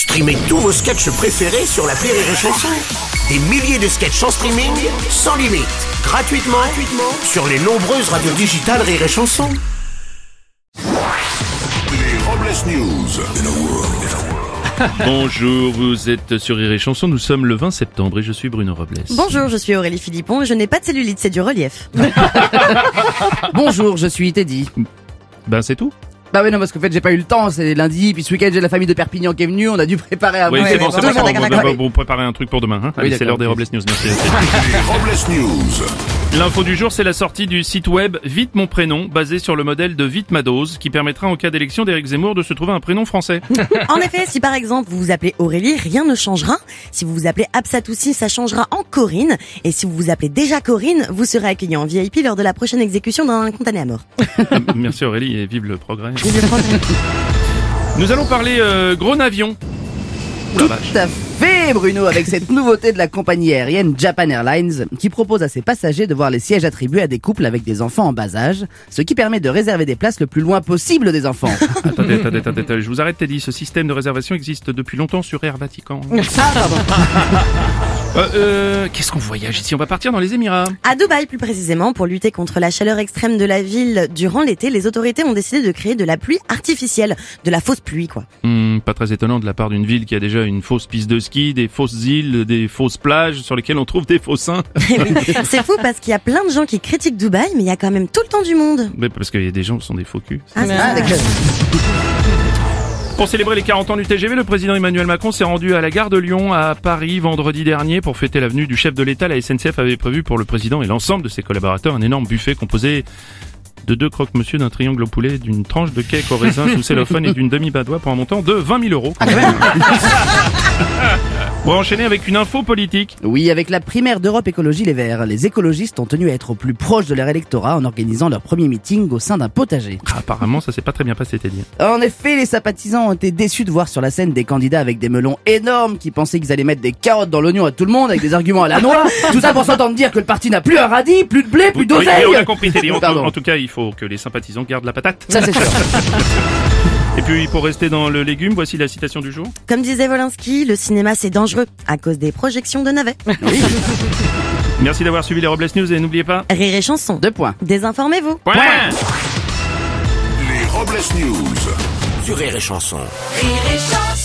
Streamez tous vos sketchs préférés sur la Rire et Chanson. Des milliers de sketchs en streaming, sans limite, gratuitement, gratuitement sur les nombreuses radios digitales Rire et Chanson. Les Robles News. Bonjour, vous êtes sur Rire et Chanson, nous sommes le 20 septembre et je suis Bruno Robles. Bonjour, je suis Aurélie Philippon et je n'ai pas de cellulite, c'est du relief. Bonjour, je suis Teddy. Ben c'est tout Bah ouais non parce qu'en fait j'ai pas eu le temps, c'est lundi, puis ce week-end j'ai la famille de Perpignan qui est venue, on a dû préparer à Oui, c'est bon, c'est bon, bon, préparez un truc pour demain. Hein Allez, c'est l'heure des. Robles News, merci. Les Robles News. L'info du jour, c'est la sortie du site web Vite mon prénom, basé sur le modèle de Vite ma dose, qui permettra en cas d'élection d'Éric Zemmour de se trouver un prénom français. En effet, si par exemple vous vous appelez Aurélie, rien ne changera. Si vous vous appelez Absatoussi, ça changera en Corinne. Et si vous vous appelez déjà Corinne, vous serez accueilli en VIP lors de la prochaine exécution d'un condamné à mort. merci Aurélie et vive le progrès. Nous allons parler euh, gros navion. Oula, vache. Tout à fait Bruno, avec cette nouveauté de la compagnie aérienne Japan Airlines, qui propose à ses passagers de voir les sièges attribués à des couples avec des enfants en bas âge, ce qui permet de réserver des places le plus loin possible des enfants. Attendez, attendez, attendez, attendez, je vous arrête Teddy, ce système de réservation existe depuis longtemps sur Air Vatican. ah pardon. Euh, euh, Qu'est-ce qu'on voyage ici? On va partir dans les Émirats. À Dubaï, plus précisément, pour lutter contre la chaleur extrême de la ville durant l'été, les autorités ont décidé de créer de la pluie artificielle, de la fausse pluie, quoi. Hmm, pas très étonnant de la part d'une ville qui a déjà une fausse piste de ski, des fausses îles, des fausses plages sur lesquelles on trouve des faux seins. C'est fou parce qu'il y a plein de gens qui critiquent Dubaï, mais il y a quand même tout le temps du monde. Mais parce qu'il y a des gens qui sont des faux culs. Ah, Ah. Pour célébrer les 40 ans du TGV, le président Emmanuel Macron s'est rendu à la gare de Lyon à Paris vendredi dernier pour fêter l'avenue du chef de l'État. La SNCF avait prévu pour le président et l'ensemble de ses collaborateurs un énorme buffet composé de deux croque-monsieur, d'un triangle au poulet, d'une tranche de cake au raisin sous cellophane et d'une demi-badoie pour un montant de 20 000 euros. Pour enchaîner avec une info politique. Oui, avec la primaire d'Europe Écologie Les Verts, les écologistes ont tenu à être au plus proche de leur électorat en organisant leur premier meeting au sein d'un potager. Ah, apparemment, ça s'est pas très bien passé, Teddy. En effet, les sympathisants ont été déçus de voir sur la scène des candidats avec des melons énormes qui pensaient qu'ils allaient mettre des carottes dans l'oignon à tout le monde avec des arguments à la noix. tout ça pour s'entendre dire que le parti n'a plus un radis, plus de blé, plus d'oseille. oui, on a compris, Teddy. En, en tout cas, il faut que les sympathisants gardent la patate. Ça c'est sûr. Puis, pour rester dans le légume, voici la citation du jour. Comme disait Volinsky, le cinéma c'est dangereux à cause des projections de navets. Merci d'avoir suivi les Robles News et n'oubliez pas... Rire et chanson. Deux points. Désinformez-vous. Point Les Robles News. Sur Rire et Chanson. Rire et chanson